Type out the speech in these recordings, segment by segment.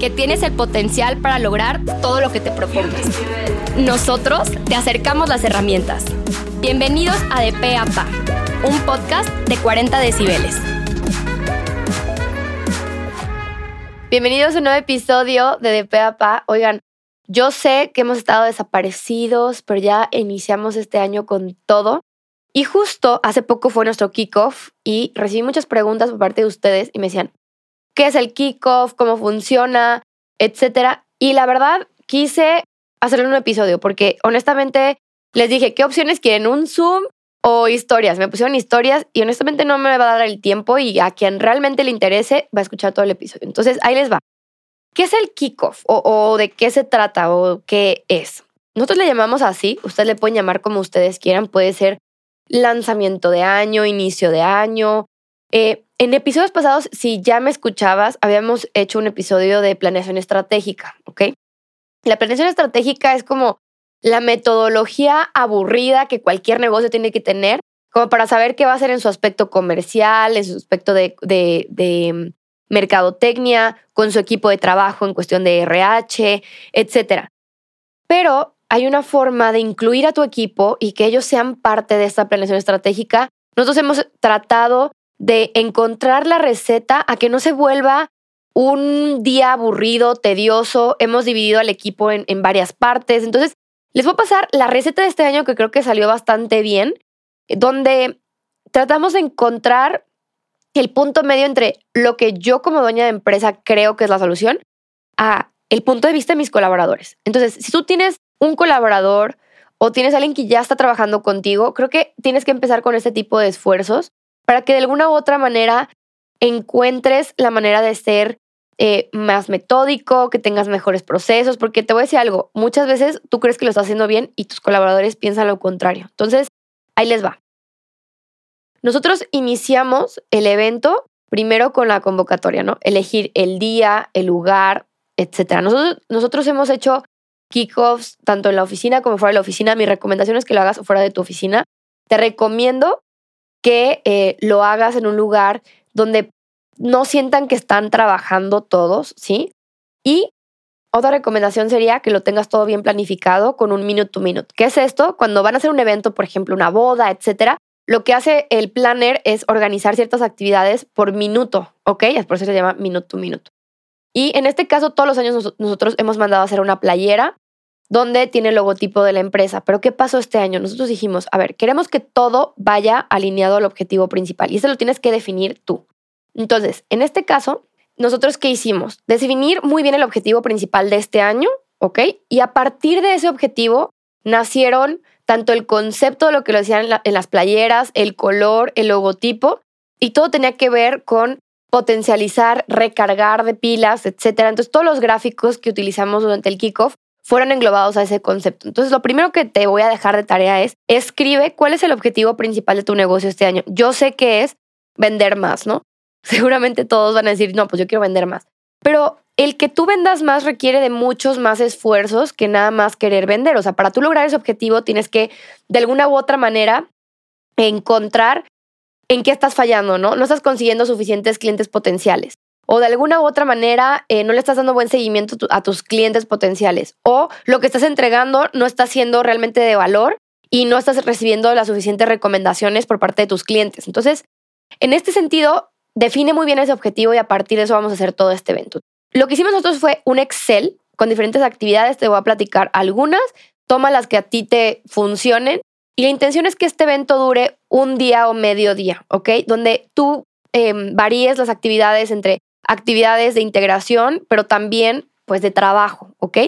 que tienes el potencial para lograr todo lo que te propongas. Nosotros te acercamos las herramientas. Bienvenidos a De Pe a Pa, un podcast de 40 decibeles. Bienvenidos a un nuevo episodio de De Pe a Pa. Oigan, yo sé que hemos estado desaparecidos, pero ya iniciamos este año con todo. Y justo hace poco fue nuestro kickoff y recibí muchas preguntas por parte de ustedes y me decían, ¿qué es el kickoff? ¿Cómo funciona? Etcétera. Y la verdad, quise hacerle un episodio porque honestamente les dije, ¿qué opciones quieren? ¿Un Zoom o historias? Me pusieron historias y honestamente no me va a dar el tiempo y a quien realmente le interese va a escuchar todo el episodio. Entonces, ahí les va. ¿Qué es el kickoff o, o de qué se trata o qué es? Nosotros le llamamos así, ustedes le pueden llamar como ustedes quieran, puede ser lanzamiento de año, inicio de año. Eh, en episodios pasados, si ya me escuchabas, habíamos hecho un episodio de planeación estratégica, ¿ok? La planeación estratégica es como la metodología aburrida que cualquier negocio tiene que tener, como para saber qué va a hacer en su aspecto comercial, en su aspecto de, de, de mercadotecnia, con su equipo de trabajo en cuestión de RH, etc. Pero hay una forma de incluir a tu equipo y que ellos sean parte de esta planeación estratégica. Nosotros hemos tratado de encontrar la receta a que no se vuelva un día aburrido, tedioso. Hemos dividido al equipo en, en varias partes. Entonces, les voy a pasar la receta de este año que creo que salió bastante bien, donde tratamos de encontrar el punto medio entre lo que yo como dueña de empresa creo que es la solución a el punto de vista de mis colaboradores. Entonces, si tú tienes un colaborador o tienes alguien que ya está trabajando contigo, creo que tienes que empezar con este tipo de esfuerzos para que de alguna u otra manera encuentres la manera de ser eh, más metódico, que tengas mejores procesos, porque te voy a decir algo, muchas veces tú crees que lo estás haciendo bien y tus colaboradores piensan lo contrario. Entonces, ahí les va. Nosotros iniciamos el evento primero con la convocatoria, ¿no? Elegir el día, el lugar, etc. Nosotros, nosotros hemos hecho kickoffs tanto en la oficina como fuera de la oficina. Mi recomendación es que lo hagas fuera de tu oficina. Te recomiendo que eh, lo hagas en un lugar donde no sientan que están trabajando todos, ¿sí? Y otra recomendación sería que lo tengas todo bien planificado con un minute to minute. ¿Qué es esto? Cuando van a hacer un evento, por ejemplo, una boda, etcétera, lo que hace el planner es organizar ciertas actividades por minuto, ¿ok? Por eso se llama minute to minute. Y en este caso, todos los años nosotros hemos mandado a hacer una playera donde tiene el logotipo de la empresa. Pero ¿qué pasó este año? Nosotros dijimos, a ver, queremos que todo vaya alineado al objetivo principal y eso lo tienes que definir tú. Entonces, en este caso, nosotros qué hicimos? Definir muy bien el objetivo principal de este año, ¿ok? Y a partir de ese objetivo nacieron tanto el concepto de lo que lo decían en, en las playeras, el color, el logotipo, y todo tenía que ver con potencializar, recargar de pilas, etcétera. Entonces, todos los gráficos que utilizamos durante el kickoff fueron englobados a ese concepto. Entonces, lo primero que te voy a dejar de tarea es escribe cuál es el objetivo principal de tu negocio este año. Yo sé que es vender más, ¿no? Seguramente todos van a decir, no, pues yo quiero vender más. Pero el que tú vendas más requiere de muchos más esfuerzos que nada más querer vender. O sea, para tú lograr ese objetivo tienes que, de alguna u otra manera, encontrar en qué estás fallando, ¿no? No estás consiguiendo suficientes clientes potenciales. O de alguna u otra manera eh, no le estás dando buen seguimiento a tus clientes potenciales. O lo que estás entregando no está siendo realmente de valor y no estás recibiendo las suficientes recomendaciones por parte de tus clientes. Entonces, en este sentido, define muy bien ese objetivo y a partir de eso vamos a hacer todo este evento. Lo que hicimos nosotros fue un Excel con diferentes actividades. Te voy a platicar algunas. Toma las que a ti te funcionen y la intención es que este evento dure un día o medio día, ¿ok? Donde tú em, varíes las actividades entre actividades de integración, pero también pues de trabajo, ¿ok?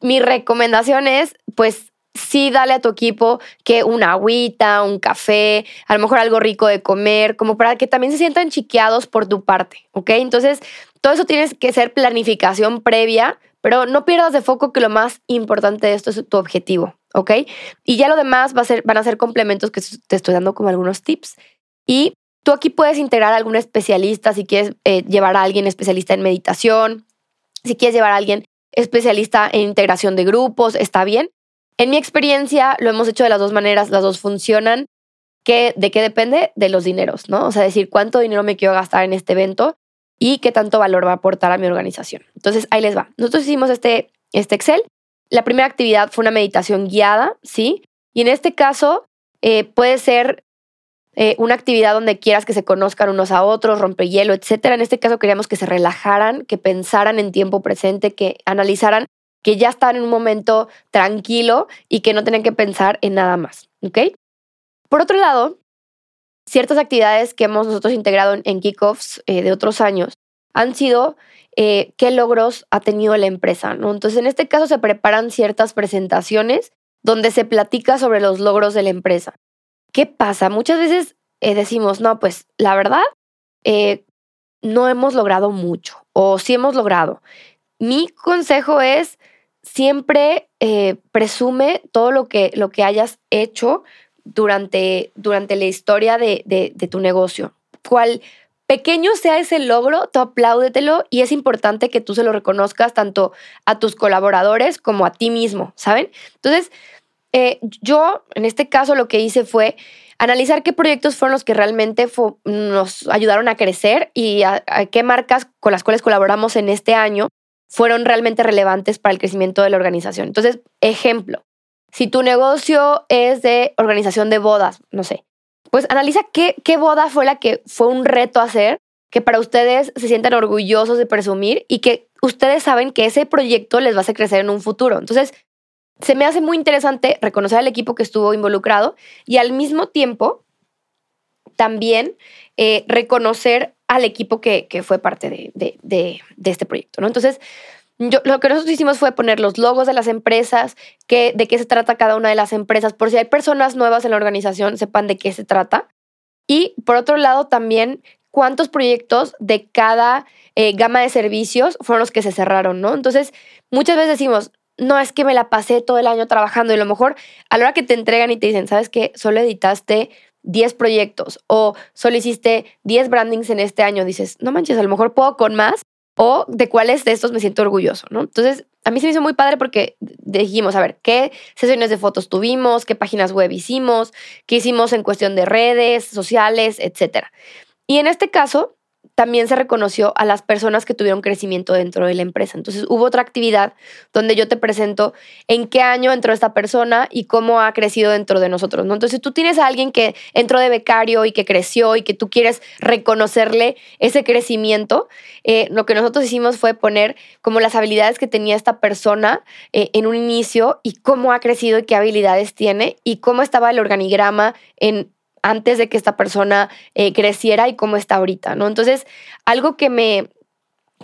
Mi recomendación es pues sí dale a tu equipo que una agüita, un café, a lo mejor algo rico de comer, como para que también se sientan chiqueados por tu parte, ¿ok? Entonces, todo eso tienes que ser planificación previa, pero no pierdas de foco que lo más importante de esto es tu objetivo, ¿ok? Y ya lo demás va a ser, van a ser complementos que te estoy dando como algunos tips. Y tú aquí puedes integrar a algún especialista si quieres eh, llevar a alguien especialista en meditación, si quieres llevar a alguien especialista en integración de grupos, está bien. En mi experiencia lo hemos hecho de las dos maneras, las dos funcionan. ¿Qué, ¿De qué depende? De los dineros, ¿no? O sea, decir cuánto dinero me quiero gastar en este evento y qué tanto valor va a aportar a mi organización. Entonces, ahí les va. Nosotros hicimos este, este Excel. La primera actividad fue una meditación guiada, ¿sí? Y en este caso eh, puede ser eh, una actividad donde quieras que se conozcan unos a otros, hielo, etcétera. En este caso queríamos que se relajaran, que pensaran en tiempo presente, que analizaran que ya están en un momento tranquilo y que no tienen que pensar en nada más, ¿ok? Por otro lado, ciertas actividades que hemos nosotros integrado en, kickoffs eh, de otros años han sido eh, qué logros ha tenido la empresa, ¿no? Entonces, en este caso se preparan ciertas presentaciones donde se platica sobre los logros de la empresa. ¿Qué pasa? Muchas veces eh, decimos, no, pues la verdad, no hemos logrado mucho o sí hemos logrado. Mi consejo es siempre presume todo lo que, lo que hayas hecho durante, durante la historia de, de, tu negocio. Cual pequeño sea ese logro, tú apláudetelo y es importante que tú se lo reconozcas tanto a tus colaboradores como a ti mismo, ¿saben? Entonces, eh, yo en este caso lo que hice fue analizar qué proyectos fueron los que realmente nos ayudaron a crecer y qué marcas con las cuales colaboramos en este año fueron realmente relevantes para el crecimiento de la organización. Entonces, ejemplo, si tu negocio es de organización de bodas, no sé, pues analiza qué, qué boda fue la que fue un reto hacer, que para ustedes se sientan orgullosos de presumir y que ustedes saben que ese proyecto les va a hacer crecer en un futuro. Entonces, se me hace muy interesante reconocer al equipo que estuvo involucrado y al mismo tiempo también eh, reconocer al equipo que, que fue parte de, de, de, este proyecto. ¿no? Entonces, lo que nosotros hicimos fue poner los logos de las empresas, que, de qué se trata cada una de las empresas, por si hay personas nuevas en la organización, sepan de qué se trata. Y por otro lado, también cuántos proyectos de cada eh, gama de servicios fueron los que se cerraron, ¿no? Entonces, muchas veces decimos, no es que me la pasé todo el año trabajando y a lo mejor a la hora que te entregan y te dicen, ¿sabes qué? Solo editaste 10 proyectos o solo hiciste 10 brandings en este año, dices, no manches, a lo mejor puedo con más o de cuáles de estos me siento orgulloso, ¿no? Entonces, a mí se me hizo muy padre porque dijimos, a ver, ¿qué sesiones de fotos tuvimos? ¿Qué páginas web hicimos? ¿Qué hicimos en cuestión de redes sociales, etcétera? Y en este caso, también se reconoció a las personas que tuvieron crecimiento dentro de la empresa. Entonces hubo otra actividad donde yo te presento en qué año entró esta persona y cómo ha crecido dentro de nosotros. ¿no? Entonces tú tienes a alguien que entró de becario y que creció y que tú quieres reconocerle ese crecimiento, eh, lo que nosotros hicimos fue poner como las habilidades que tenía esta persona eh, en un inicio y cómo ha crecido y qué habilidades tiene y cómo estaba el organigrama en antes de que esta persona eh, creciera y cómo está ahorita, ¿no? Entonces, algo que me,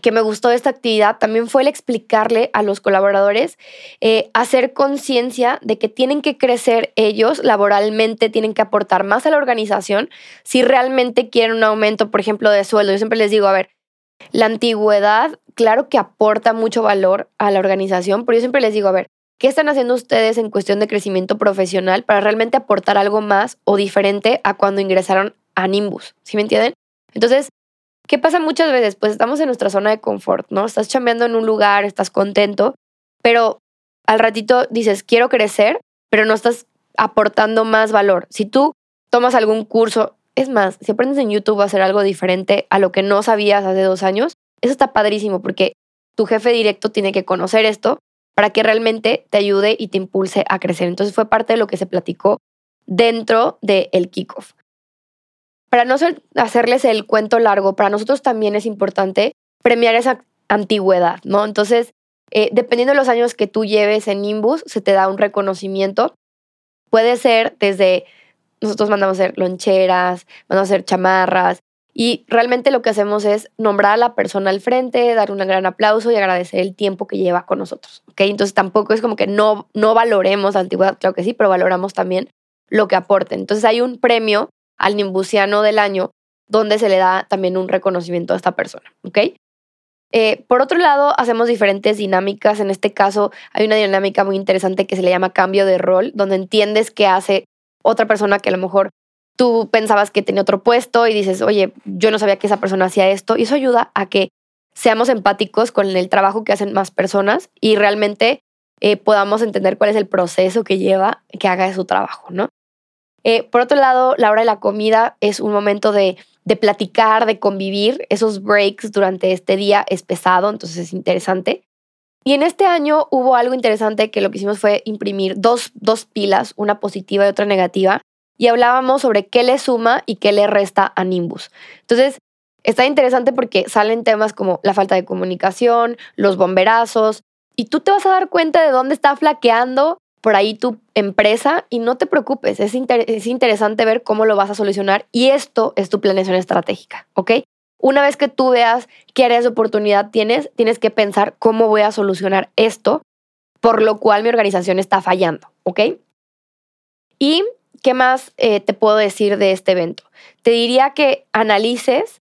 que me gustó de esta actividad también fue el explicarle a los colaboradores, eh, hacer conciencia de que tienen que crecer ellos laboralmente, tienen que aportar más a la organización si realmente quieren un aumento, por ejemplo, de sueldo. Yo siempre les digo, a ver, la antigüedad, claro que aporta mucho valor a la organización, pero yo siempre les digo, a ver, ¿Qué están haciendo ustedes en cuestión de crecimiento profesional para realmente aportar algo más o diferente a cuando ingresaron a Nimbus? ¿Sí me entienden? Entonces, ¿qué pasa muchas veces? Pues estamos en nuestra zona de confort, ¿no? Estás chambeando en un lugar, estás contento, pero al ratito dices, quiero crecer, pero no estás aportando más valor. Si tú tomas algún curso, es más, si aprendes en YouTube a hacer algo diferente a lo que no sabías hace dos años, eso está padrísimo porque tu jefe directo tiene que conocer esto para que realmente te ayude y te impulse a crecer. Entonces fue parte de lo que se platicó dentro del kickoff. Para no hacerles el cuento largo, para nosotros también es importante premiar esa antigüedad, ¿no? Entonces, eh, dependiendo de los años que tú lleves en Nimbus, se te da un reconocimiento. Puede ser desde, nosotros mandamos hacer loncheras, mandamos a hacer chamarras, y realmente lo que hacemos es nombrar a la persona al frente, dar un gran aplauso y agradecer el tiempo que lleva con nosotros. ¿ok? Entonces tampoco es como que no, no valoremos la antigüedad, claro que sí, pero valoramos también lo que aporte. Entonces hay un premio al nimbusiano del año donde se le da también un reconocimiento a esta persona. ¿ok? Eh, por otro lado, hacemos diferentes dinámicas. En este caso, hay una dinámica muy interesante que se le llama cambio de rol, donde entiendes qué hace otra persona que a lo mejor tú pensabas que tenía otro puesto y dices, oye, yo no sabía que esa persona hacía esto. Y eso ayuda a que seamos empáticos con el trabajo que hacen más personas y realmente eh, podamos entender cuál es el proceso que lleva que haga su trabajo, ¿no? Eh, por otro lado, la hora de la comida es un momento de, de platicar, de convivir. Esos breaks durante este día es pesado, entonces es interesante. Y en este año hubo algo interesante que lo que hicimos fue imprimir dos, dos pilas, una positiva y otra negativa, y hablábamos sobre qué le suma y qué le resta a Nimbus. Entonces, está interesante porque salen temas como la falta de comunicación, los bomberazos, y tú te vas a dar cuenta de dónde está flaqueando por ahí tu empresa y no te preocupes, es, es interesante ver cómo lo vas a solucionar y esto es tu planeación estratégica, ¿ok? Una vez que tú veas qué áreas de oportunidad tienes, tienes que pensar cómo voy a solucionar esto, por lo cual mi organización está fallando, ¿ok? ¿Y qué más eh, te puedo decir de este evento? Te diría que analices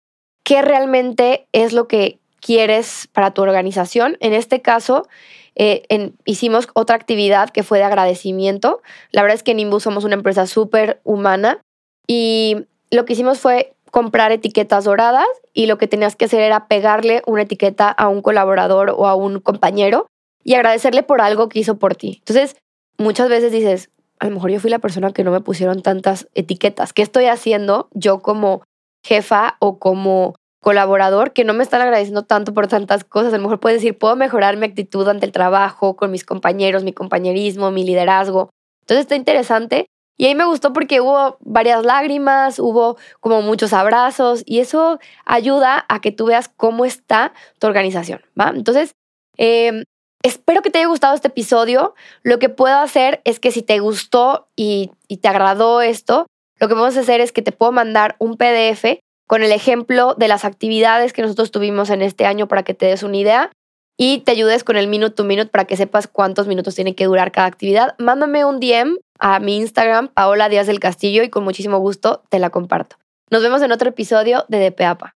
qué realmente es lo que quieres para tu organización. En este caso, eh, hicimos otra actividad que fue de agradecimiento. La verdad es que en Nimbus somos una empresa súper humana y lo que hicimos fue comprar etiquetas doradas y lo que tenías que hacer era pegarle una etiqueta a un colaborador o a un compañero y agradecerle por algo que hizo por ti. Entonces, muchas veces dices, a lo mejor yo fui la persona que no me pusieron tantas etiquetas. ¿Qué estoy haciendo yo como jefa o como colaborador que no me están agradeciendo tanto por tantas cosas. A lo mejor puedes decir, puedo mejorar mi actitud ante el trabajo, con mis compañeros, mi compañerismo, mi liderazgo. Entonces está interesante. Y ahí me gustó porque hubo varias lágrimas, hubo como muchos abrazos y eso ayuda a que tú veas cómo está tu organización, ¿va? Entonces, em, espero que te haya gustado este episodio. Lo que puedo hacer es que si te gustó y, te agradó esto, lo que vamos a hacer es que te puedo mandar un PDF con el ejemplo de las actividades que nosotros tuvimos en este año para que te des una idea y te ayudes con el minute to minute para que sepas cuántos minutos tiene que durar cada actividad. Mándame un DM a mi Instagram, Paola Díaz del Castillo, y con muchísimo gusto te la comparto. Nos vemos en otro episodio de DPAPA.